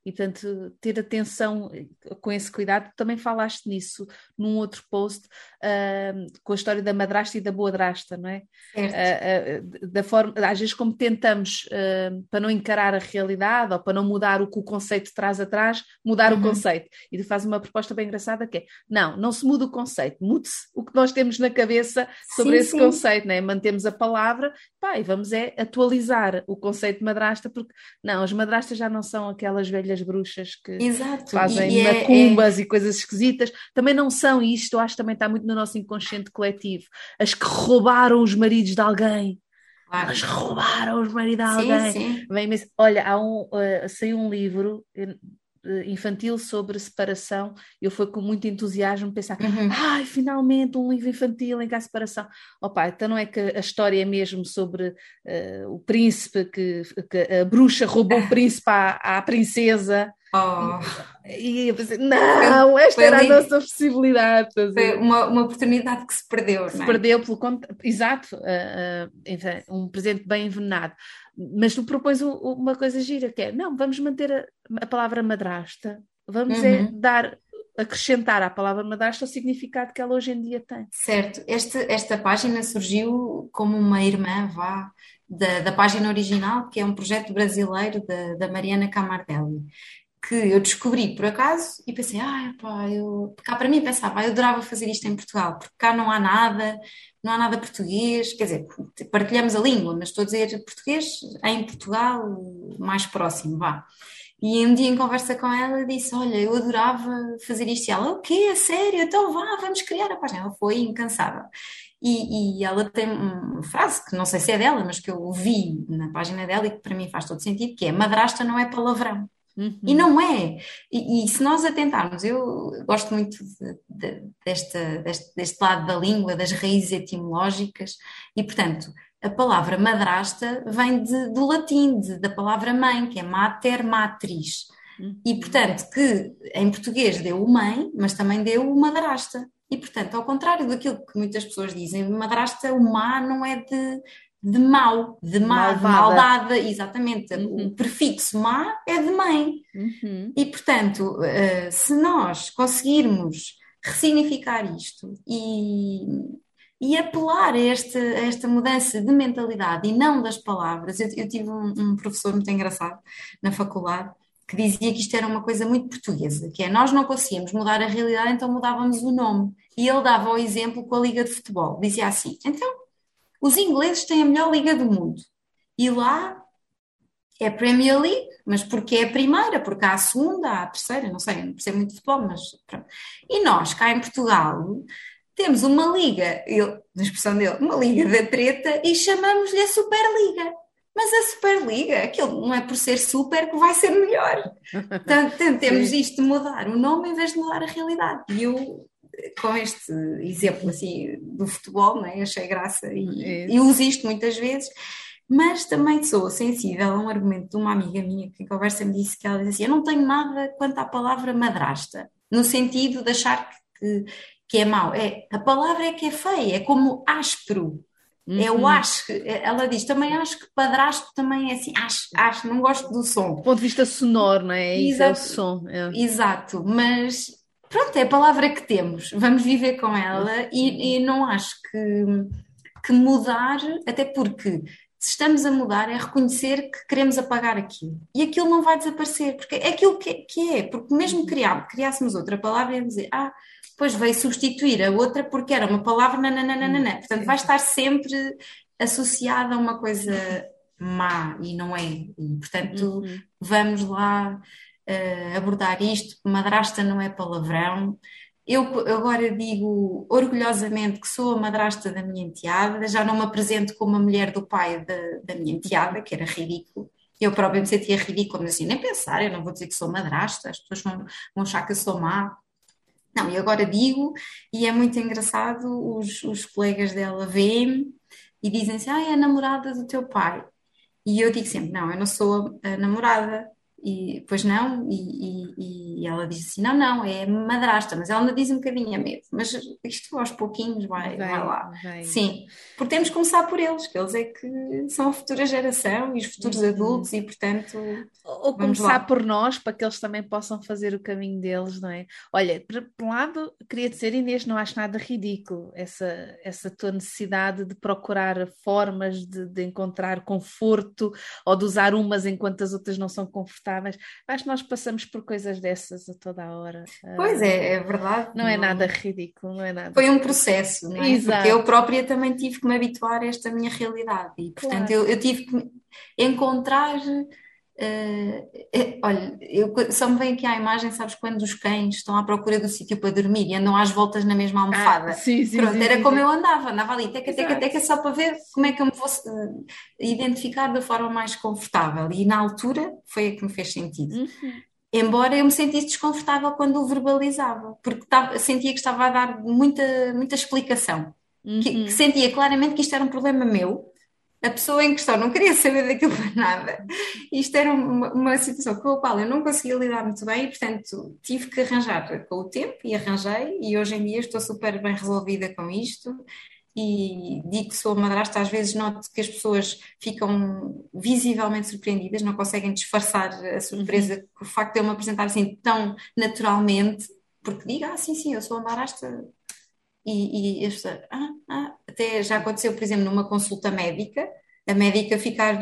A: E, portanto, ter atenção eh, com esse cuidado. Também falaste nisso num outro post, uh, com a história da madrasta e da boadrasta, não é? Uh, uh, da forma, às vezes, como tentamos, para não encarar a realidade ou para não mudar o que o conceito traz atrás, mudar uhum. o conceito. E tu fazes uma proposta bem engraçada que é: não, não se muda o conceito, mude-se o que nós temos na cabeça sobre sim, esse sim. conceito, não é? Mantemos a palavra, pá, e vamos é atualizar o conceito de madrasta, porque não, as madrastas já não são aquelas velhas as bruxas que Exato. fazem e, é, macumbas é, é... e coisas esquisitas, também não são, e isto eu acho que também está muito no nosso inconsciente coletivo, as que roubaram os maridos de alguém. Claro. Elas roubaram os maridos de alguém. Sim. Bem, mas, olha, há um, uh, saiu um livro, infantil sobre separação, eu fui com muito entusiasmo pensar, uhum. ai, finalmente um livro infantil em que há separação. Opa, então não é que a história é mesmo sobre uh, o príncipe, que, que, a bruxa roubou o príncipe à, à princesa. Oh. E eu pensei, não, esta foi era ali, a nossa possibilidade.
B: Foi uma, uma oportunidade que se perdeu.
A: Se é? perdeu pelo exato, uh, uh, um presente bem envenenado. Mas tu propões uma coisa gira, que é, não, vamos manter a, a palavra madrasta, vamos é uhum. é dar, acrescentar à palavra madrasta o significado que ela hoje em dia tem.
B: Certo, este, esta página surgiu como uma irmã, vá, da, da página original, que é um projeto brasileiro da, da Mariana Camardelli. que eu descobri por acaso e pensei, ah, pá, eu, cá para mim pensava, eu adorava fazer isto em Portugal, porque cá não há nada, não há nada português, quer dizer, partilhamos a língua, mas estou a dizer português em Portugal, mais próximo, vá. E um dia em conversa com ela disse, olha, eu adorava fazer isto. E ela, o quê? A sério? Então vá, vamos criar a página. Ela foi incansável. E, e, ela tem uma frase que não sei se é dela, mas que eu ouvi na página dela e que para mim faz todo sentido, que é madrasta não é palavrão. Uhum. E não é. E, e, se nós atentarmos, eu gosto muito de, de, desta, deste, deste lado da língua, das raízes etimológicas, e portanto, a palavra madrasta vem de, do latim, de, da palavra mãe, que é mater matris. Uhum. E portanto, que em português deu mãe, mas também deu madrasta. E portanto, ao contrário daquilo que muitas pessoas dizem, madrasta, o má não é de de mau, de má, de maldada, exatamente. Uhum. O prefixo má é de mãe. Uhum. E, portanto, uh, se nós conseguirmos ressignificar isto e, e apelar a esta, a esta mudança de mentalidade e não das palavras, eu, eu tive um, um professor muito engraçado na faculdade que dizia que isto era uma coisa muito portuguesa, que é nós não conseguíamos mudar a realidade, então mudávamos o nome. E ele dava o exemplo com a Liga de Futebol. Dizia assim: então os ingleses têm a melhor liga do mundo. E lá é Premier League, mas porque é a primeira, porque há a segunda, há a terceira, não sei, não percebo muito de futebol, mas pronto. E nós, cá em Portugal, temos uma liga, eu, na expressão dele, uma liga da treta e chamamos-lhe a Superliga. Mas a Superliga, aquilo não é por ser super que vai ser melhor. Portanto, <laughs> temos isto de mudar o nome em vez de mudar a realidade. E eu com este exemplo assim do futebol, né? achei graça e, e uso isto muitas vezes, mas também sou sensível a um argumento de uma amiga minha que em conversa me disse que ela dizia assim, eu não tenho nada quanto à palavra madrasta, no sentido de achar que, que é mau, é, a palavra é que é feia, é como áspero, Uhum. É o uhum. acho, ela diz, também acho que padrasto também é assim, acho, acho, não gosto do som.
A: Do ponto de vista sonoro, não é? Isso é o som. É.
B: Exato, mas pronto, é a palavra que temos, vamos viver com ela e, e não acho que, que mudar, até porque se estamos a mudar é reconhecer que queremos apagar aquilo. E aquilo não vai desaparecer, porque é aquilo que, que é, porque mesmo criar, criássemos outra palavra e dizer, ah, depois veio substituir a outra porque era uma palavra nananana. Portanto, vai estar sempre associada a uma coisa má e não é. E, portanto, uhum. vamos lá uh, abordar isto, madrasta não é palavrão. Eu agora digo orgulhosamente que sou a madrasta da minha enteada, já não me apresento como a mulher do pai da, da minha enteada, que era ridículo. Eu própria me sentia ridícula, mas assim, nem pensar, eu não vou dizer que sou madrasta, as pessoas vão, vão achar que eu sou má. Não, e agora digo, e é muito engraçado, os, os colegas dela veem-me e dizem assim, ah, é a namorada do teu pai. E eu digo sempre, não, eu não sou a namorada, e pois não, e, e, e, ela diz assim: não, não, é madrasta, mas ela ainda diz um bocadinho a medo, mas isto aos pouquinhos vai, vai, vai lá. Vai. Sim, porque temos que começar por eles, que eles é que são a futura geração e os futuros uhum. adultos, e portanto.
A: Ou começar lá. por nós, para que eles também possam fazer o caminho deles, não é? Olha, por, por um lado, queria dizer, Inês, não acho nada ridículo essa, essa tua necessidade de procurar formas de, de encontrar conforto ou de usar umas enquanto as outras não são confortáveis confortáveis. Acho que nós passamos por coisas dessas a toda a hora.
B: Pois é, é verdade.
A: Não, é não é nada ridículo, não é nada.
B: Foi um processo, não é? Exato. Porque eu própria também tive que me habituar a esta minha realidade e, portanto, claro. eu, eu tive que encontrar Uh, olha, eu, só me vem aqui a imagem, sabes, quando os cães estão à procura do sítio para dormir e andam às voltas na mesma almofada. Ah, sim, sim, Pronto, sim, era sim, como eu andava, andava ali, teca, teca, teca, só para ver como é que eu me fosse identificar da forma mais confortável. E na altura foi a que me fez sentido. Uhum. Embora eu me sentisse desconfortável quando o verbalizava, porque tava, sentia que estava a dar muita, muita explicação. Uhum. Que, que sentia claramente que isto era um problema meu a pessoa em questão não queria saber daquilo para nada. Isto era uma, uma, situação com a qual eu não conseguia lidar muito bem e, portanto, tive que arranjar com o tempo e arranjei. E hoje em dia estou super bem resolvida com isto. E digo que sou madrasta, às vezes noto que as pessoas ficam visivelmente surpreendidas, não conseguem disfarçar a surpresa uhum. por facto de eu me apresentar assim tão naturalmente, porque digo, ah, sim, sim, eu sou a madrasta e, e pessoas, ah, ah, até já aconteceu, por exemplo, numa consulta médica, a médica ficar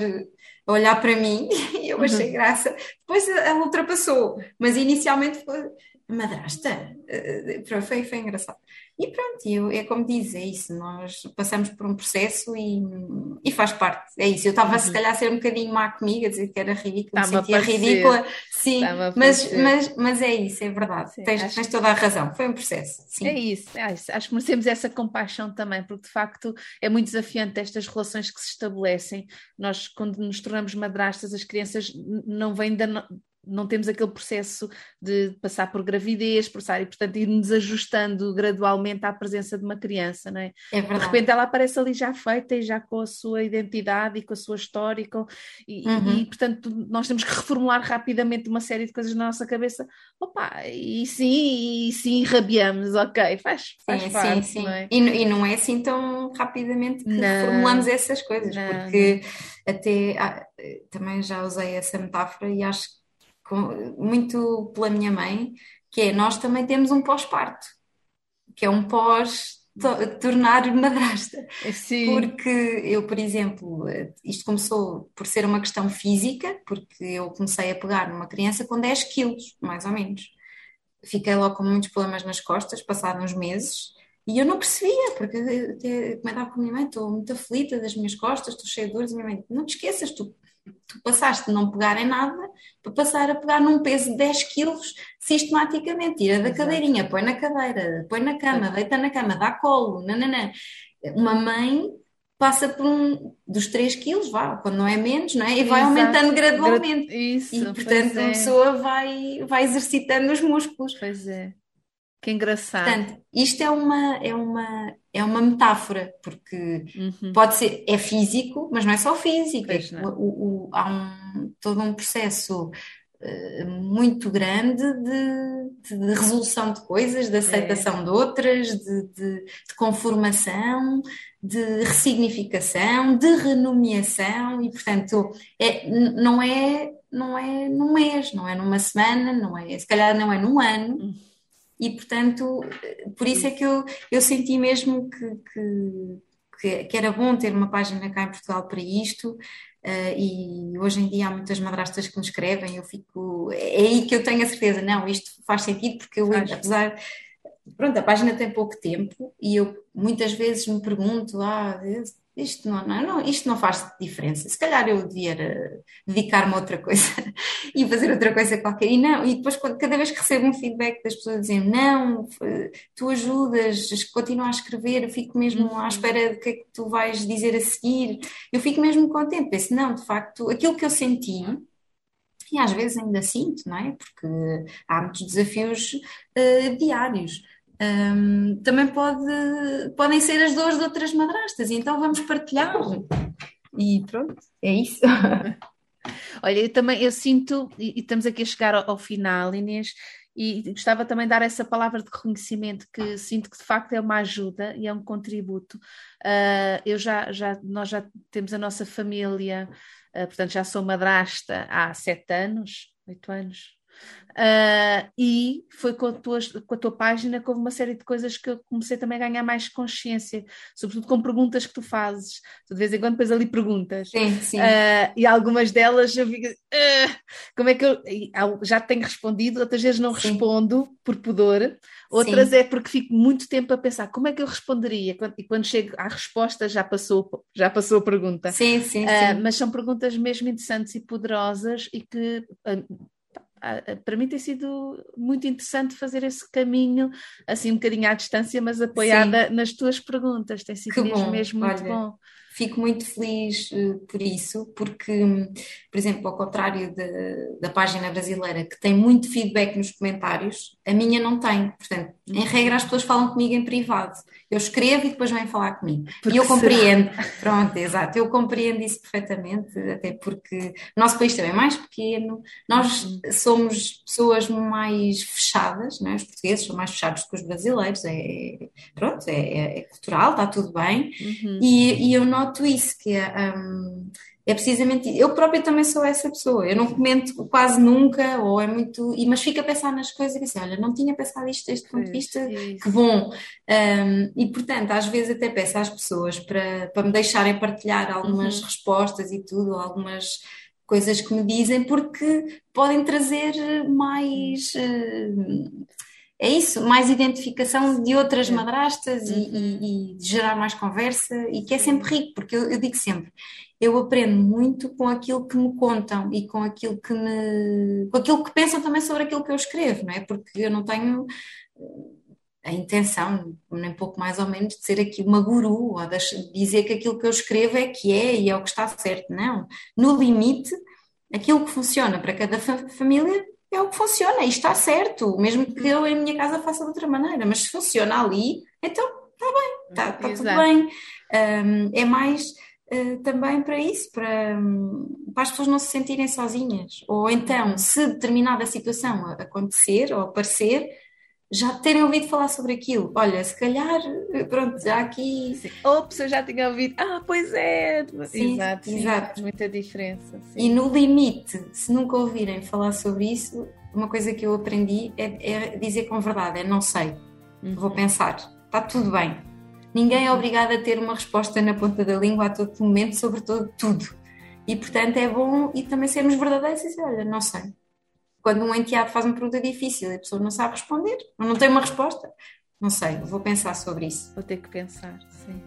B: a olhar para mim <laughs> e eu achei uhum. graça. Depois ela ultrapassou, mas inicialmente foi madrasta. Uh, foi, foi engraçado. E pronto, eu, é como diz, é isso, nós passamos por um processo e, e faz parte, é isso. Eu estava uhum. se calhar a ser um bocadinho má comigo, a dizer que era ridícula, me sentia ridícula, sim, mas, mas, mas é isso, é verdade, sim, tens, tens toda a razão, foi um processo. Sim.
A: É isso, é isso, acho que merecemos essa compaixão também, porque de facto é muito desafiante estas relações que se estabelecem. Nós, quando nos tornamos madrastas, as crianças não vêm da, não temos aquele processo de passar por gravidez, passar, e portanto ir-nos ajustando gradualmente à presença de uma criança, não é?
B: é
A: de repente ela aparece ali já feita e já com a sua identidade e com a sua história e, com, e, uhum. e, portanto nós temos que reformular rapidamente uma série de coisas na nossa cabeça, opa, e sim, e sim, rabiamos, ok, faz, faz sim, parte, sim, sim. É?
B: E, e, não é assim tão rapidamente que não, formulamos essas coisas, não, porque não. até ah, também já usei essa metáfora e acho que muito pela minha mãe, que é nós também temos um pós-parto, que é um pós tornar madrasta.
A: Sim.
B: Porque eu, por exemplo, isto começou por ser uma questão física, porque eu comecei a pegar numa criança com 10 quilos, mais ou menos. Fiquei logo com muitos problemas nas costas, passaram uns meses, e eu não percebia, porque até comentava com a minha mãe, estou muito aflita das minhas costas, estou cheia de dores, e minha mãe, não te esqueças, tu tu passaste de não pegar em nada para passar a pegar num peso de 10 quilos sistematicamente. Tira da cadeirinha, põe na cadeira, põe na cama, deita na cama, dá colo, nananã. Uma mãe passa por um dos 3 quilos, vá, quando não é menos, não é? E vai Exato. aumentando gradualmente.
A: Isso,
B: e portanto é. a pessoa vai, vai exercitando os músculos.
A: Pois é. Que engraçado.
B: Portanto, isto é uma, é uma, é uma metáfora, porque uhum. pode ser, é físico, mas não é só físico. É, o, o, há um, todo um processo uh, muito grande de, de, resolução de coisas, de aceitação é. de outras, de, de, de, conformação, de ressignificação, de renomeação, e portanto é, não é não é num mês, não é numa semana, não é, se calhar não é num ano. E portanto, por isso é que eu, eu senti mesmo que, que, que era bom ter uma página cá em Portugal para isto. Uh, e hoje em dia há muitas madrastas que me escrevem, eu fico. É aí que eu tenho a certeza, não, isto faz sentido, porque eu, faz. apesar. Pronto, a página tem pouco tempo e eu muitas vezes me pergunto: ah, isto não, não, não, isto não faz diferença. Se calhar eu devia eh, dedicar-me a outra coisa <laughs> e fazer outra coisa qualquer. E não, e depois cada vez que recebo um feedback das pessoas dizendo não, tu ajudas, continua a escrever, eu fico mesmo à uhum. espera do que é que tu vais dizer a seguir. Eu fico mesmo contente, penso, não, de facto, aquilo que eu senti, e às vezes ainda sinto, não é? Porque há muitos desafios uh, diários um, também pode, podem ser as dores de outras madrastas, então vamos partilhar. E pronto, é isso. <laughs>
A: Olha, eu também eu sinto, e, estamos aqui a chegar ao, ao, final, Inês, e gostava também de dar essa palavra de reconhecimento que sinto que de facto é uma ajuda e é um contributo. Uh, eu já, já, nós já temos a nossa família, uh, portanto já sou madrasta há sete anos, oito anos, Uh, e foi com a, tua, com a tua página que houve uma série de coisas que eu comecei também a ganhar mais consciência, sobretudo com perguntas que tu fazes. Tu de vez em quando depois ali perguntas.
B: Sim, sim.
A: Uh, e algumas delas eu fico, uh, como é que eu já tenho respondido, outras vezes não sim. respondo por pudor, outras sim. é porque fico muito tempo a pensar como é que eu responderia, e quando chego à resposta já passou, já passou a pergunta.
B: Sim, sim, sim.
A: Mas são perguntas mesmo interessantes e poderosas e que para mim tem sido muito interessante fazer esse caminho, assim um bocadinho à distância, mas apoiada Sim. nas tuas perguntas. Tem sido mesmo, mesmo muito Olha, bom.
B: Fico muito feliz uh, por isso, porque, por exemplo, ao contrário de, da página brasileira, que tem muito feedback nos comentários, a minha não tem. Portanto, em regra, as pessoas falam comigo em privado. Eu escrevo e depois vêm falar comigo. Porque e eu compreendo. Será? Pronto, exato. Eu compreendo isso perfeitamente, até porque o nosso país também é mais pequeno, nós uhum. somos pessoas mais fechadas, não é? os portugueses são mais fechados que os brasileiros, é, pronto, é, é cultural, está tudo bem. Uhum. E, e eu noto noto isso, que é, um, é precisamente. Eu própria também sou essa pessoa. Eu não comento quase nunca, ou é muito. Mas fico a pensar nas coisas e assim, olha, não tinha pensado isto deste ponto de vista, que bom. Um, e portanto, às vezes até peço às pessoas para, para me deixarem partilhar algumas uhum. respostas e tudo, algumas coisas que me dizem, porque podem trazer mais. Uh, é isso, mais identificação de outras madrastas uhum. e, e, e, gerar mais conversa, e que é sempre rico, porque eu, eu, digo sempre, eu aprendo muito com aquilo que me contam e com aquilo que me. com aquilo que pensam também sobre aquilo que eu escrevo, não é? Porque eu não tenho a intenção, nem pouco mais ou menos, de ser aqui uma guru ou de dizer que aquilo que eu escrevo é que é e é o que está certo. Não. No limite, aquilo que funciona para cada família é o que funciona e está certo, mesmo que eu em minha casa faça de outra maneira, mas se funciona ali, então está bem, está, está tudo bem. Um, é mais uh, também para isso, para, um, para as pessoas não se sentirem sozinhas. Ou então, se determinada situação acontecer ou aparecer, já terem ouvido falar sobre aquilo. Olha, se calhar, pronto, já aqui.
A: Sim. Ops, eu já tinha ouvido. Ah, pois é.
B: Sim, exato, sim, exato.
A: Faz muita diferença.
B: Sim. E no limite, se nunca ouvirem falar sobre isso, uma coisa que eu aprendi é, é dizer com verdade: é não sei, uhum. vou pensar, está tudo bem. Ninguém é obrigado a ter uma resposta na ponta da língua a todo momento sobre todo, tudo. E portanto é bom e também sermos verdadeiros e dizer: olha, não sei quando um enteado faz uma pergunta difícil e a pessoa não sabe responder, ou não tem uma resposta, não sei, vou pensar sobre isso.
A: Vou ter que pensar, sim.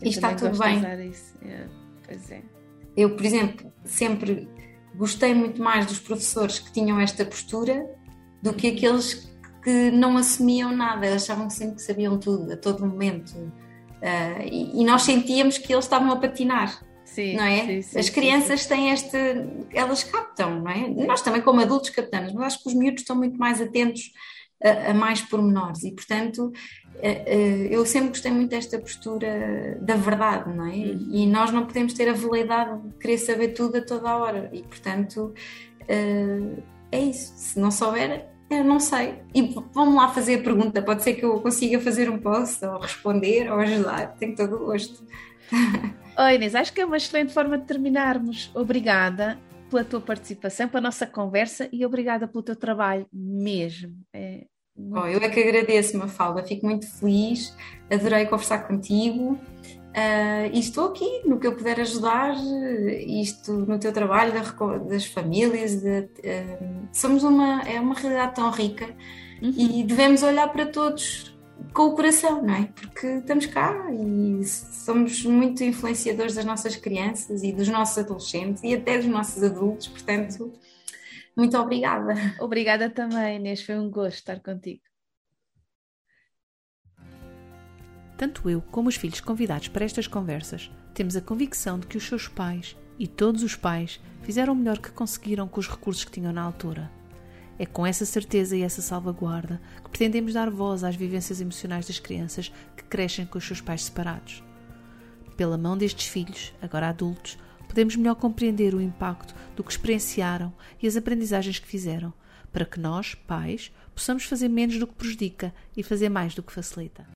B: Eu e está tudo bem.
A: É, pois é.
B: Eu, por exemplo, sempre gostei muito mais dos professores que tinham esta postura do que aqueles que não assumiam nada, eles achavam sempre que sabiam tudo, a todo momento. Uh, e, e, nós sentíamos que eles estavam a patinar. Sim, não é? Sim, sim, As crianças têm este. Elas captam, não é? Nós também, como adultos, captamos, mas acho que os miúdos estão muito mais atentos a, a mais pormenores e, portanto, eu sempre gostei muito desta postura da verdade, não é? Uhum. E nós não podemos ter a veleidade de querer saber tudo a toda a hora e, portanto, é isso. Se não souber, eu não sei. E vamos lá fazer a pergunta. Pode ser que eu consiga fazer um post ou responder ou ajudar. Tenho todo o gosto. <laughs>
A: Oi, Inês, acho que é uma excelente forma de terminarmos. Obrigada pela tua participação, pela nossa conversa e obrigada pelo teu trabalho mesmo. É
B: muito... oh, eu é que agradeço, Mafalda, fico muito feliz, adorei conversar contigo uh, e estou aqui no que eu puder ajudar, isto no teu trabalho das famílias, de, uh, somos uma, é uma realidade tão rica uhum. e devemos olhar para todos com o coração, não é? Porque estamos cá e somos muito influenciadores das nossas crianças e dos nossos adolescentes e até dos nossos adultos, portanto, muito obrigada.
A: Obrigada também, Inês, foi um gosto estar contigo. Tanto eu como os filhos convidados para estas conversas temos a convicção de que os seus pais e todos os pais fizeram o melhor que conseguiram com os recursos que tinham na altura é com essa certeza e essa salvaguarda que pretendemos dar voz às vivências emocionais das crianças que crescem com os seus pais separados. Pela mão destes filhos, agora adultos, podemos melhor compreender o impacto do que experienciaram e as aprendizagens que fizeram, para que nós, pais, possamos fazer menos do que prejudica e fazer mais do que facilita.